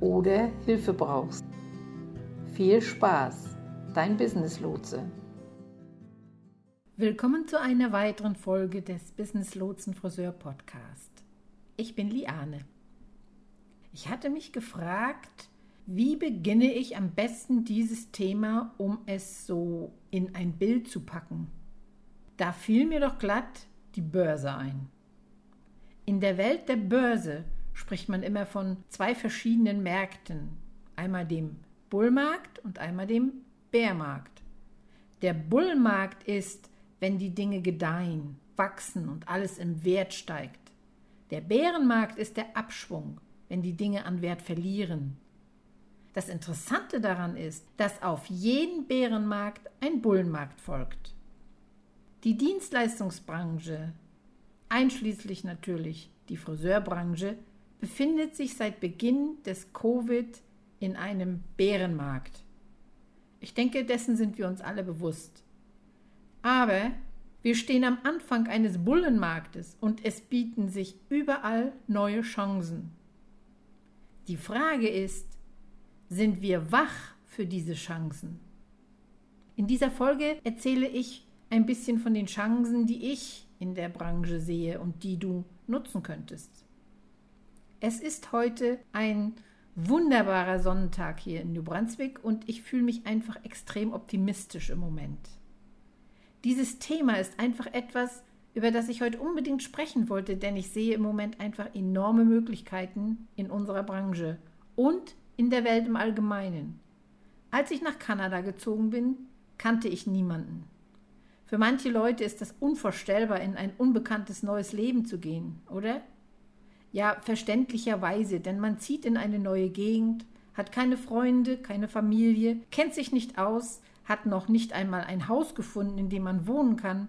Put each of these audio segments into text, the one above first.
oder Hilfe brauchst. Viel Spaß, dein Business Lotse. Willkommen zu einer weiteren Folge des Business Lotsen Friseur Podcast. Ich bin Liane. Ich hatte mich gefragt, wie beginne ich am besten dieses Thema, um es so in ein Bild zu packen? Da fiel mir doch glatt die Börse ein. In der Welt der Börse spricht man immer von zwei verschiedenen Märkten. Einmal dem Bullmarkt und einmal dem Bärmarkt. Der Bullmarkt ist, wenn die Dinge gedeihen, wachsen und alles im Wert steigt. Der Bärenmarkt ist der Abschwung, wenn die Dinge an Wert verlieren. Das Interessante daran ist, dass auf jeden Bärenmarkt ein Bullenmarkt folgt. Die Dienstleistungsbranche, einschließlich natürlich die Friseurbranche, befindet sich seit Beginn des Covid in einem Bärenmarkt. Ich denke, dessen sind wir uns alle bewusst. Aber wir stehen am Anfang eines Bullenmarktes und es bieten sich überall neue Chancen. Die Frage ist, sind wir wach für diese Chancen? In dieser Folge erzähle ich ein bisschen von den Chancen, die ich in der Branche sehe und die du nutzen könntest. Es ist heute ein wunderbarer Sonnentag hier in New Brunswick und ich fühle mich einfach extrem optimistisch im Moment. Dieses Thema ist einfach etwas, über das ich heute unbedingt sprechen wollte, denn ich sehe im Moment einfach enorme Möglichkeiten in unserer Branche und in der Welt im Allgemeinen. Als ich nach Kanada gezogen bin, kannte ich niemanden. Für manche Leute ist das unvorstellbar, in ein unbekanntes neues Leben zu gehen, oder? Ja, verständlicherweise, denn man zieht in eine neue Gegend, hat keine Freunde, keine Familie, kennt sich nicht aus, hat noch nicht einmal ein Haus gefunden, in dem man wohnen kann,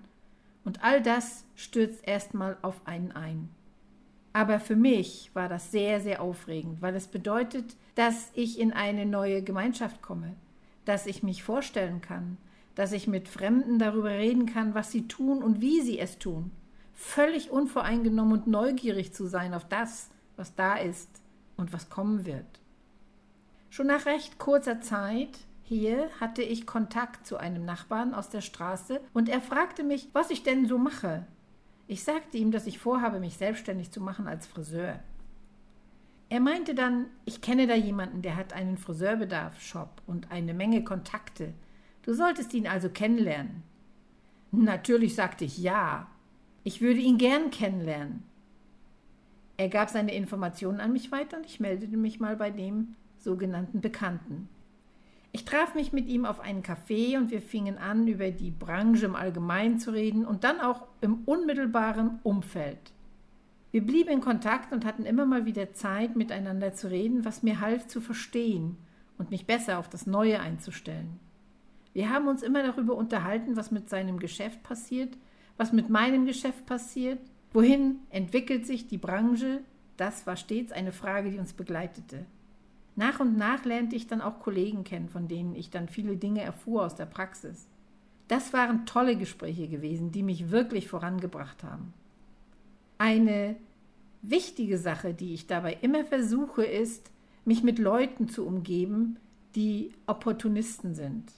und all das stürzt erstmal auf einen ein. Aber für mich war das sehr, sehr aufregend, weil es bedeutet, dass ich in eine neue Gemeinschaft komme, dass ich mich vorstellen kann, dass ich mit Fremden darüber reden kann, was sie tun und wie sie es tun völlig unvoreingenommen und neugierig zu sein auf das, was da ist und was kommen wird. Schon nach recht kurzer Zeit hier hatte ich Kontakt zu einem Nachbarn aus der Straße und er fragte mich, was ich denn so mache. Ich sagte ihm, dass ich vorhabe, mich selbstständig zu machen als Friseur. Er meinte dann, ich kenne da jemanden, der hat einen Friseurbedarf-Shop und eine Menge Kontakte. Du solltest ihn also kennenlernen. Natürlich sagte ich ja ich würde ihn gern kennenlernen. Er gab seine Informationen an mich weiter und ich meldete mich mal bei dem sogenannten Bekannten. Ich traf mich mit ihm auf einen Café und wir fingen an, über die Branche im Allgemeinen zu reden und dann auch im unmittelbaren Umfeld. Wir blieben in Kontakt und hatten immer mal wieder Zeit, miteinander zu reden, was mir half zu verstehen und mich besser auf das Neue einzustellen. Wir haben uns immer darüber unterhalten, was mit seinem Geschäft passiert was mit meinem Geschäft passiert, wohin entwickelt sich die Branche, das war stets eine Frage, die uns begleitete. Nach und nach lernte ich dann auch Kollegen kennen, von denen ich dann viele Dinge erfuhr aus der Praxis. Das waren tolle Gespräche gewesen, die mich wirklich vorangebracht haben. Eine wichtige Sache, die ich dabei immer versuche, ist, mich mit Leuten zu umgeben, die Opportunisten sind.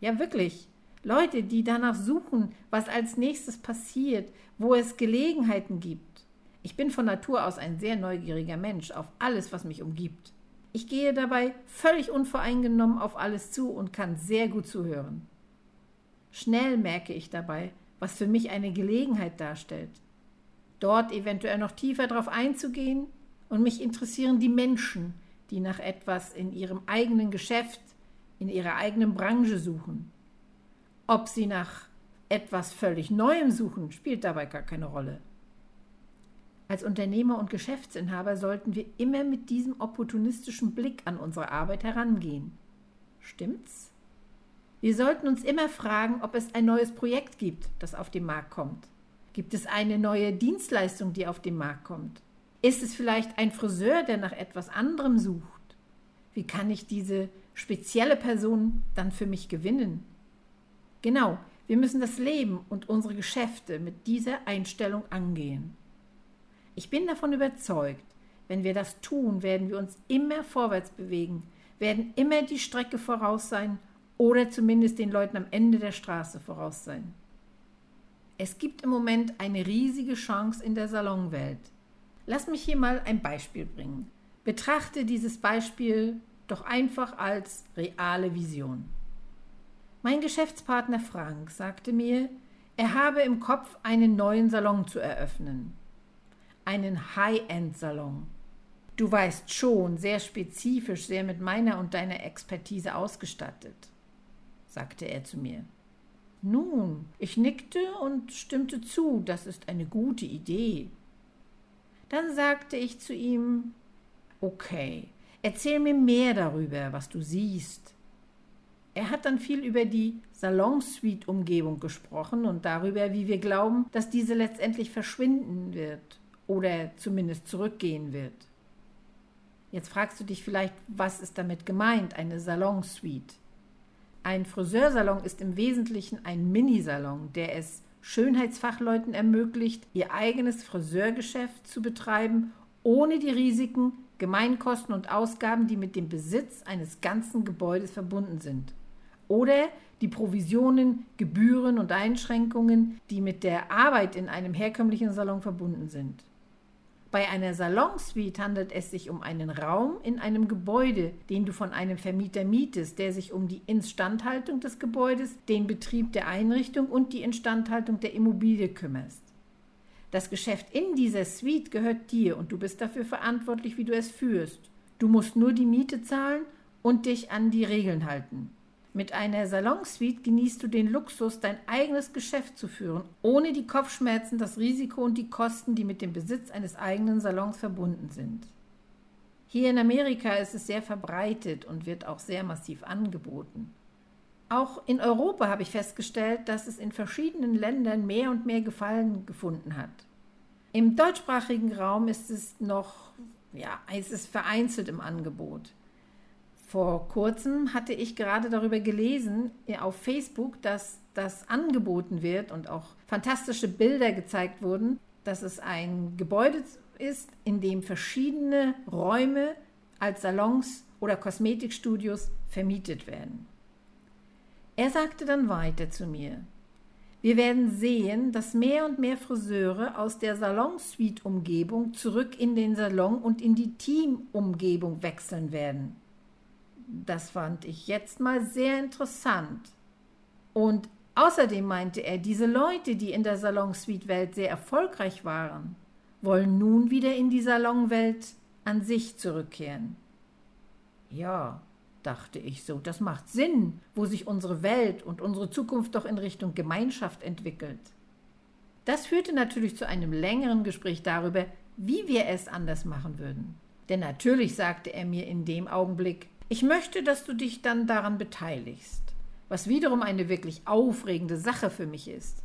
Ja, wirklich. Leute, die danach suchen, was als nächstes passiert, wo es Gelegenheiten gibt. Ich bin von Natur aus ein sehr neugieriger Mensch auf alles, was mich umgibt. Ich gehe dabei völlig unvoreingenommen auf alles zu und kann sehr gut zuhören. Schnell merke ich dabei, was für mich eine Gelegenheit darstellt, dort eventuell noch tiefer darauf einzugehen und mich interessieren die Menschen, die nach etwas in ihrem eigenen Geschäft, in ihrer eigenen Branche suchen. Ob sie nach etwas völlig Neuem suchen, spielt dabei gar keine Rolle. Als Unternehmer und Geschäftsinhaber sollten wir immer mit diesem opportunistischen Blick an unsere Arbeit herangehen. Stimmt's? Wir sollten uns immer fragen, ob es ein neues Projekt gibt, das auf den Markt kommt. Gibt es eine neue Dienstleistung, die auf den Markt kommt? Ist es vielleicht ein Friseur, der nach etwas anderem sucht? Wie kann ich diese spezielle Person dann für mich gewinnen? Genau, wir müssen das Leben und unsere Geschäfte mit dieser Einstellung angehen. Ich bin davon überzeugt, wenn wir das tun, werden wir uns immer vorwärts bewegen, werden immer die Strecke voraus sein oder zumindest den Leuten am Ende der Straße voraus sein. Es gibt im Moment eine riesige Chance in der Salonwelt. Lass mich hier mal ein Beispiel bringen. Betrachte dieses Beispiel doch einfach als reale Vision. Mein Geschäftspartner Frank sagte mir, er habe im Kopf einen neuen Salon zu eröffnen einen High-End-Salon. Du weißt schon, sehr spezifisch, sehr mit meiner und deiner Expertise ausgestattet, sagte er zu mir. Nun, ich nickte und stimmte zu, das ist eine gute Idee. Dann sagte ich zu ihm, okay, erzähl mir mehr darüber, was du siehst. Er hat dann viel über die Salonsuite-Umgebung gesprochen und darüber, wie wir glauben, dass diese letztendlich verschwinden wird oder zumindest zurückgehen wird. Jetzt fragst du dich vielleicht, was ist damit gemeint, eine Salonsuite? Ein Friseursalon ist im Wesentlichen ein Minisalon, der es Schönheitsfachleuten ermöglicht, ihr eigenes Friseurgeschäft zu betreiben, ohne die Risiken, Gemeinkosten und Ausgaben, die mit dem Besitz eines ganzen Gebäudes verbunden sind. Oder die Provisionen, Gebühren und Einschränkungen, die mit der Arbeit in einem herkömmlichen Salon verbunden sind. Bei einer Salonsuite handelt es sich um einen Raum in einem Gebäude, den du von einem Vermieter mietest, der sich um die Instandhaltung des Gebäudes, den Betrieb der Einrichtung und die Instandhaltung der Immobilie kümmerst. Das Geschäft in dieser Suite gehört dir und du bist dafür verantwortlich, wie du es führst. Du musst nur die Miete zahlen und dich an die Regeln halten. Mit einer Salonsuite genießt du den Luxus, dein eigenes Geschäft zu führen, ohne die Kopfschmerzen, das Risiko und die Kosten, die mit dem Besitz eines eigenen Salons verbunden sind. Hier in Amerika ist es sehr verbreitet und wird auch sehr massiv angeboten. Auch in Europa habe ich festgestellt, dass es in verschiedenen Ländern mehr und mehr Gefallen gefunden hat. Im deutschsprachigen Raum ist es noch, ja, es ist vereinzelt im Angebot. Vor kurzem hatte ich gerade darüber gelesen auf Facebook, dass das angeboten wird und auch fantastische Bilder gezeigt wurden, dass es ein Gebäude ist, in dem verschiedene Räume als Salons oder Kosmetikstudios vermietet werden. Er sagte dann weiter zu mir, wir werden sehen, dass mehr und mehr Friseure aus der Salonsuite-Umgebung zurück in den Salon und in die Team-Umgebung wechseln werden. Das fand ich jetzt mal sehr interessant. Und außerdem meinte er, diese Leute, die in der Salonsuite-Welt sehr erfolgreich waren, wollen nun wieder in die Salonwelt an sich zurückkehren. Ja, dachte ich so, das macht Sinn, wo sich unsere Welt und unsere Zukunft doch in Richtung Gemeinschaft entwickelt. Das führte natürlich zu einem längeren Gespräch darüber, wie wir es anders machen würden. Denn natürlich sagte er mir in dem Augenblick, ich möchte, dass du dich dann daran beteiligst, was wiederum eine wirklich aufregende Sache für mich ist.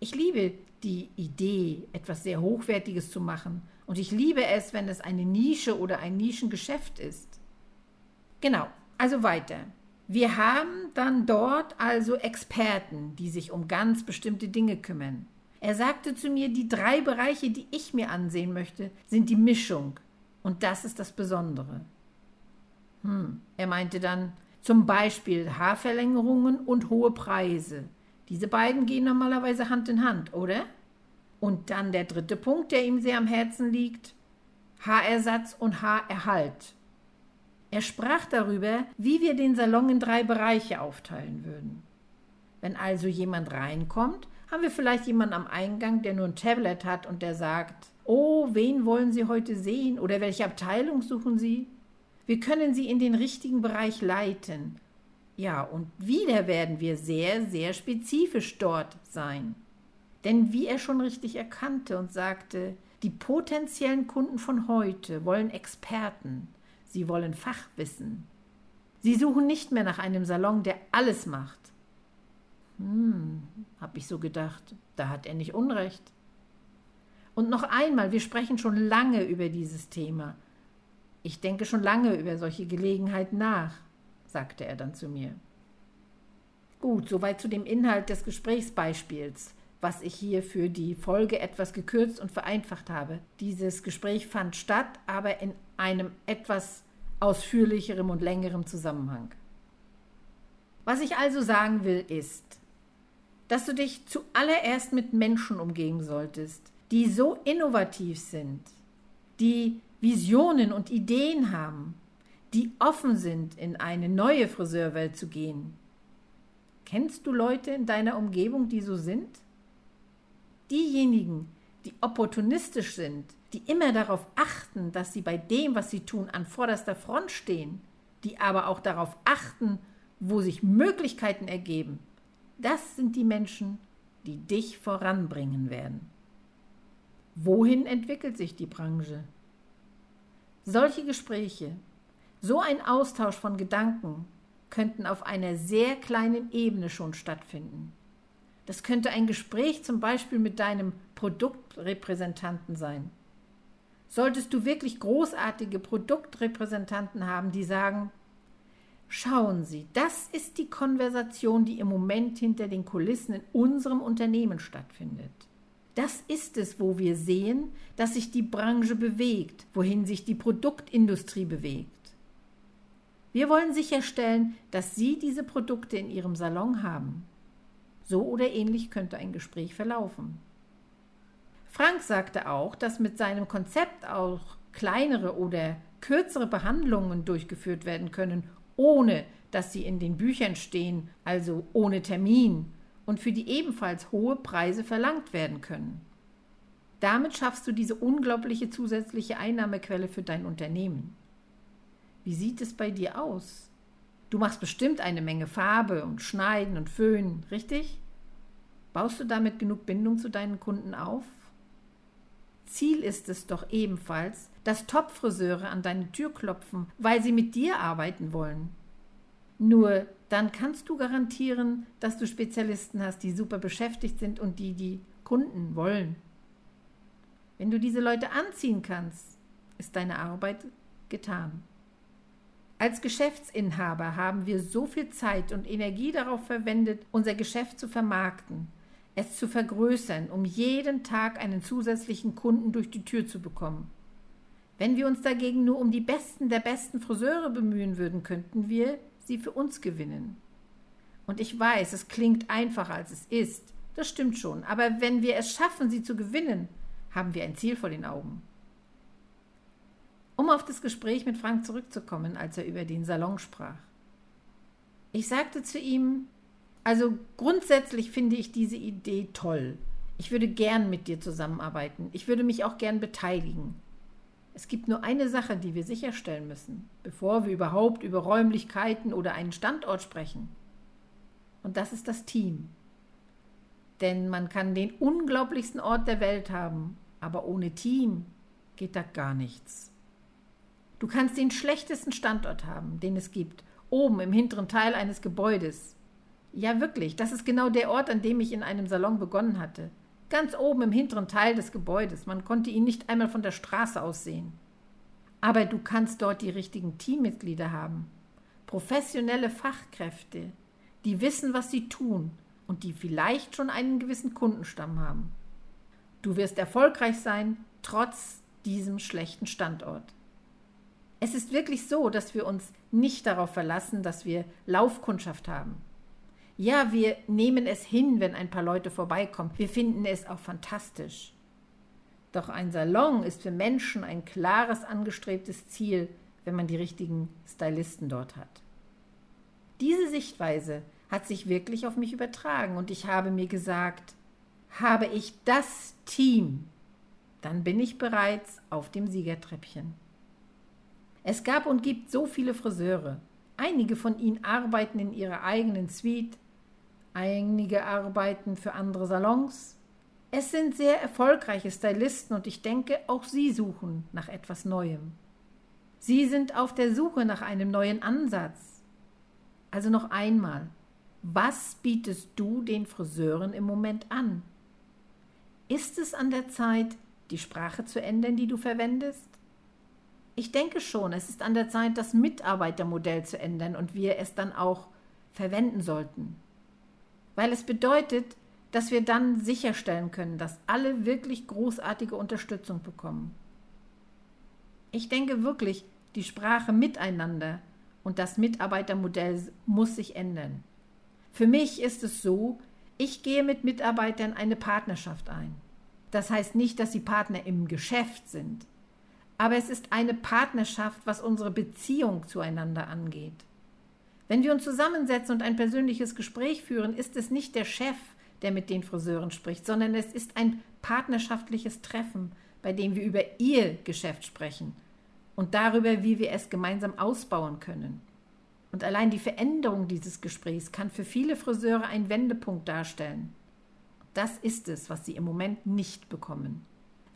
Ich liebe die Idee, etwas sehr Hochwertiges zu machen, und ich liebe es, wenn es eine Nische oder ein Nischengeschäft ist. Genau, also weiter. Wir haben dann dort also Experten, die sich um ganz bestimmte Dinge kümmern. Er sagte zu mir, die drei Bereiche, die ich mir ansehen möchte, sind die Mischung. Und das ist das Besondere. Hm. Er meinte dann zum Beispiel Haarverlängerungen und hohe Preise. Diese beiden gehen normalerweise Hand in Hand, oder? Und dann der dritte Punkt, der ihm sehr am Herzen liegt, Haarersatz und Haarerhalt. Er sprach darüber, wie wir den Salon in drei Bereiche aufteilen würden. Wenn also jemand reinkommt, haben wir vielleicht jemanden am Eingang, der nur ein Tablet hat und der sagt, oh, wen wollen Sie heute sehen oder welche Abteilung suchen Sie? Wir können Sie in den richtigen Bereich leiten. Ja, und wieder werden wir sehr, sehr spezifisch dort sein. Denn wie er schon richtig erkannte und sagte, die potenziellen Kunden von heute wollen Experten, sie wollen Fachwissen. Sie suchen nicht mehr nach einem Salon, der alles macht. Hm, hab ich so gedacht, da hat er nicht Unrecht. Und noch einmal, wir sprechen schon lange über dieses Thema. Ich denke schon lange über solche Gelegenheiten nach, sagte er dann zu mir. Gut, soweit zu dem Inhalt des Gesprächsbeispiels was ich hier für die Folge etwas gekürzt und vereinfacht habe. Dieses Gespräch fand statt, aber in einem etwas ausführlicherem und längerem Zusammenhang. Was ich also sagen will, ist, dass du dich zuallererst mit Menschen umgeben solltest, die so innovativ sind, die Visionen und Ideen haben, die offen sind, in eine neue Friseurwelt zu gehen. Kennst du Leute in deiner Umgebung, die so sind? Diejenigen, die opportunistisch sind, die immer darauf achten, dass sie bei dem, was sie tun, an vorderster Front stehen, die aber auch darauf achten, wo sich Möglichkeiten ergeben, das sind die Menschen, die dich voranbringen werden. Wohin entwickelt sich die Branche? Solche Gespräche, so ein Austausch von Gedanken könnten auf einer sehr kleinen Ebene schon stattfinden. Das könnte ein Gespräch zum Beispiel mit deinem Produktrepräsentanten sein. Solltest du wirklich großartige Produktrepräsentanten haben, die sagen, schauen Sie, das ist die Konversation, die im Moment hinter den Kulissen in unserem Unternehmen stattfindet. Das ist es, wo wir sehen, dass sich die Branche bewegt, wohin sich die Produktindustrie bewegt. Wir wollen sicherstellen, dass Sie diese Produkte in Ihrem Salon haben. So oder ähnlich könnte ein Gespräch verlaufen. Frank sagte auch, dass mit seinem Konzept auch kleinere oder kürzere Behandlungen durchgeführt werden können, ohne dass sie in den Büchern stehen, also ohne Termin, und für die ebenfalls hohe Preise verlangt werden können. Damit schaffst du diese unglaubliche zusätzliche Einnahmequelle für dein Unternehmen. Wie sieht es bei dir aus? Du machst bestimmt eine Menge Farbe und Schneiden und Föhnen, richtig? Baust du damit genug Bindung zu deinen Kunden auf? Ziel ist es doch ebenfalls, dass Top-Friseure an deine Tür klopfen, weil sie mit dir arbeiten wollen. Nur dann kannst du garantieren, dass du Spezialisten hast, die super beschäftigt sind und die die Kunden wollen. Wenn du diese Leute anziehen kannst, ist deine Arbeit getan. Als Geschäftsinhaber haben wir so viel Zeit und Energie darauf verwendet, unser Geschäft zu vermarkten, es zu vergrößern, um jeden Tag einen zusätzlichen Kunden durch die Tür zu bekommen. Wenn wir uns dagegen nur um die besten der besten Friseure bemühen würden, könnten wir sie für uns gewinnen. Und ich weiß, es klingt einfacher als es ist, das stimmt schon, aber wenn wir es schaffen, sie zu gewinnen, haben wir ein Ziel vor den Augen. Um auf das Gespräch mit Frank zurückzukommen, als er über den Salon sprach. Ich sagte zu ihm, also grundsätzlich finde ich diese Idee toll. Ich würde gern mit dir zusammenarbeiten. Ich würde mich auch gern beteiligen. Es gibt nur eine Sache, die wir sicherstellen müssen, bevor wir überhaupt über Räumlichkeiten oder einen Standort sprechen. Und das ist das Team. Denn man kann den unglaublichsten Ort der Welt haben, aber ohne Team geht da gar nichts. Du kannst den schlechtesten Standort haben, den es gibt, oben im hinteren Teil eines Gebäudes. Ja, wirklich, das ist genau der Ort, an dem ich in einem Salon begonnen hatte. Ganz oben im hinteren Teil des Gebäudes. Man konnte ihn nicht einmal von der Straße aus sehen. Aber du kannst dort die richtigen Teammitglieder haben. Professionelle Fachkräfte, die wissen, was sie tun und die vielleicht schon einen gewissen Kundenstamm haben. Du wirst erfolgreich sein, trotz diesem schlechten Standort. Es ist wirklich so, dass wir uns nicht darauf verlassen, dass wir Laufkundschaft haben. Ja, wir nehmen es hin, wenn ein paar Leute vorbeikommen. Wir finden es auch fantastisch. Doch ein Salon ist für Menschen ein klares angestrebtes Ziel, wenn man die richtigen Stylisten dort hat. Diese Sichtweise hat sich wirklich auf mich übertragen und ich habe mir gesagt, habe ich das Team, dann bin ich bereits auf dem Siegertreppchen. Es gab und gibt so viele Friseure. Einige von ihnen arbeiten in ihrer eigenen Suite, einige arbeiten für andere Salons. Es sind sehr erfolgreiche Stylisten und ich denke, auch sie suchen nach etwas Neuem. Sie sind auf der Suche nach einem neuen Ansatz. Also noch einmal, was bietest du den Friseuren im Moment an? Ist es an der Zeit, die Sprache zu ändern, die du verwendest? Ich denke schon, es ist an der Zeit, das Mitarbeitermodell zu ändern und wir es dann auch verwenden sollten. Weil es bedeutet, dass wir dann sicherstellen können, dass alle wirklich großartige Unterstützung bekommen. Ich denke wirklich, die Sprache miteinander und das Mitarbeitermodell muss sich ändern. Für mich ist es so, ich gehe mit Mitarbeitern eine Partnerschaft ein. Das heißt nicht, dass sie Partner im Geschäft sind, aber es ist eine Partnerschaft, was unsere Beziehung zueinander angeht. Wenn wir uns zusammensetzen und ein persönliches Gespräch führen, ist es nicht der Chef, der mit den Friseuren spricht, sondern es ist ein partnerschaftliches Treffen, bei dem wir über ihr Geschäft sprechen und darüber, wie wir es gemeinsam ausbauen können. Und allein die Veränderung dieses Gesprächs kann für viele Friseure einen Wendepunkt darstellen. Das ist es, was sie im Moment nicht bekommen.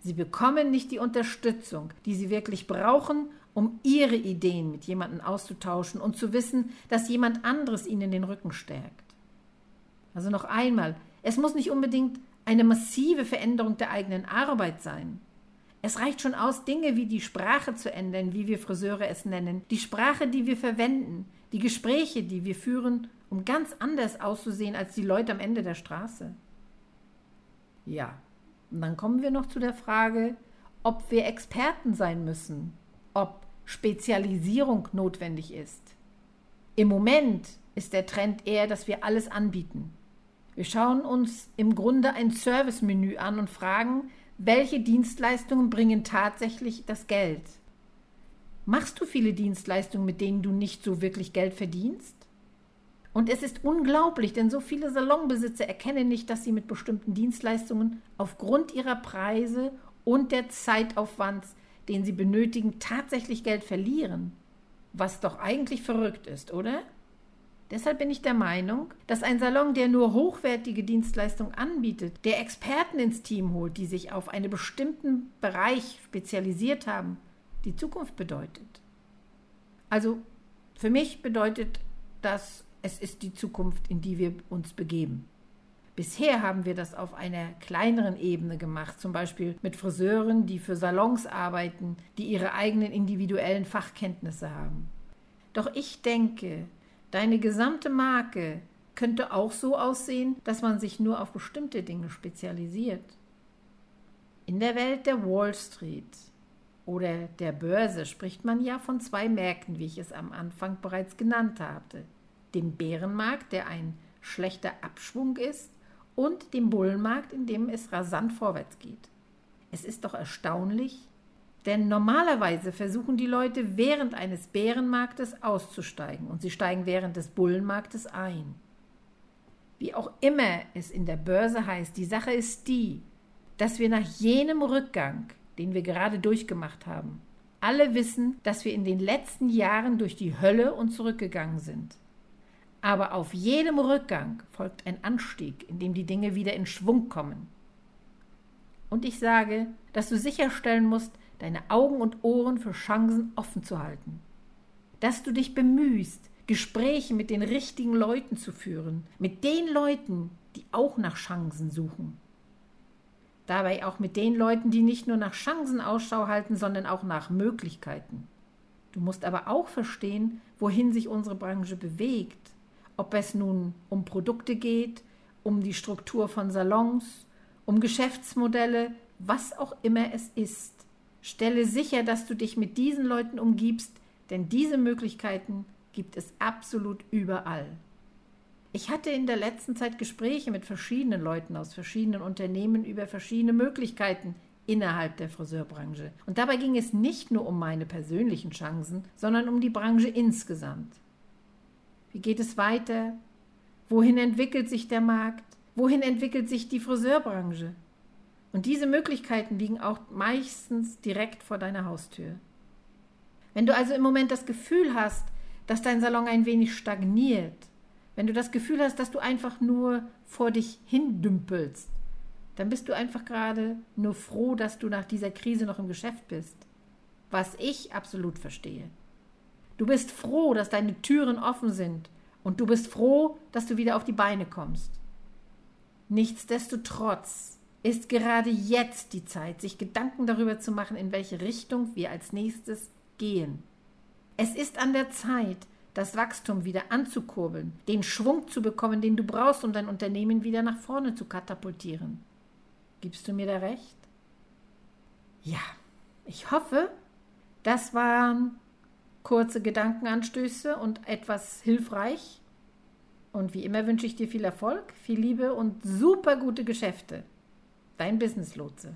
Sie bekommen nicht die Unterstützung, die sie wirklich brauchen, um ihre Ideen mit jemandem auszutauschen und zu wissen, dass jemand anderes ihnen den Rücken stärkt. Also noch einmal, es muss nicht unbedingt eine massive Veränderung der eigenen Arbeit sein. Es reicht schon aus, Dinge wie die Sprache zu ändern, wie wir Friseure es nennen, die Sprache, die wir verwenden, die Gespräche, die wir führen, um ganz anders auszusehen als die Leute am Ende der Straße. Ja, und dann kommen wir noch zu der Frage, ob wir Experten sein müssen, ob Spezialisierung notwendig ist. Im Moment ist der Trend eher, dass wir alles anbieten. Wir schauen uns im Grunde ein Servicemenü an und fragen, welche Dienstleistungen bringen tatsächlich das Geld. Machst du viele Dienstleistungen, mit denen du nicht so wirklich Geld verdienst? Und es ist unglaublich, denn so viele Salonbesitzer erkennen nicht, dass sie mit bestimmten Dienstleistungen aufgrund ihrer Preise und der Zeitaufwands, den sie benötigen, tatsächlich Geld verlieren. Was doch eigentlich verrückt ist, oder? Deshalb bin ich der Meinung, dass ein Salon, der nur hochwertige Dienstleistungen anbietet, der Experten ins Team holt, die sich auf einen bestimmten Bereich spezialisiert haben, die Zukunft bedeutet. Also für mich bedeutet das, es ist die Zukunft, in die wir uns begeben. Bisher haben wir das auf einer kleineren Ebene gemacht, zum Beispiel mit Friseuren, die für Salons arbeiten, die ihre eigenen individuellen Fachkenntnisse haben. Doch ich denke, deine gesamte Marke könnte auch so aussehen, dass man sich nur auf bestimmte Dinge spezialisiert. In der Welt der Wall Street oder der Börse spricht man ja von zwei Märkten, wie ich es am Anfang bereits genannt habe. Dem Bärenmarkt, der ein schlechter Abschwung ist, und dem Bullenmarkt, in dem es rasant vorwärts geht. Es ist doch erstaunlich, denn normalerweise versuchen die Leute während eines Bärenmarktes auszusteigen und sie steigen während des Bullenmarktes ein. Wie auch immer es in der Börse heißt, die Sache ist die, dass wir nach jenem Rückgang den wir gerade durchgemacht haben. Alle wissen, dass wir in den letzten Jahren durch die Hölle und zurückgegangen sind. Aber auf jedem Rückgang folgt ein Anstieg, in dem die Dinge wieder in Schwung kommen. Und ich sage, dass du sicherstellen musst, deine Augen und Ohren für Chancen offen zu halten. Dass du dich bemühst, Gespräche mit den richtigen Leuten zu führen, mit den Leuten, die auch nach Chancen suchen. Dabei auch mit den Leuten, die nicht nur nach Chancen Ausschau halten, sondern auch nach Möglichkeiten. Du musst aber auch verstehen, wohin sich unsere Branche bewegt. Ob es nun um Produkte geht, um die Struktur von Salons, um Geschäftsmodelle, was auch immer es ist. Stelle sicher, dass du dich mit diesen Leuten umgibst, denn diese Möglichkeiten gibt es absolut überall. Ich hatte in der letzten Zeit Gespräche mit verschiedenen Leuten aus verschiedenen Unternehmen über verschiedene Möglichkeiten innerhalb der Friseurbranche. Und dabei ging es nicht nur um meine persönlichen Chancen, sondern um die Branche insgesamt. Wie geht es weiter? Wohin entwickelt sich der Markt? Wohin entwickelt sich die Friseurbranche? Und diese Möglichkeiten liegen auch meistens direkt vor deiner Haustür. Wenn du also im Moment das Gefühl hast, dass dein Salon ein wenig stagniert, wenn du das Gefühl hast, dass du einfach nur vor dich hindümpelst, dann bist du einfach gerade nur froh, dass du nach dieser Krise noch im Geschäft bist. Was ich absolut verstehe. Du bist froh, dass deine Türen offen sind und du bist froh, dass du wieder auf die Beine kommst. Nichtsdestotrotz ist gerade jetzt die Zeit, sich Gedanken darüber zu machen, in welche Richtung wir als nächstes gehen. Es ist an der Zeit, das Wachstum wieder anzukurbeln, den Schwung zu bekommen, den du brauchst, um dein Unternehmen wieder nach vorne zu katapultieren. Gibst du mir da recht? Ja, ich hoffe, das waren kurze Gedankenanstöße und etwas hilfreich. Und wie immer wünsche ich dir viel Erfolg, viel Liebe und super gute Geschäfte. Dein Business Lotse.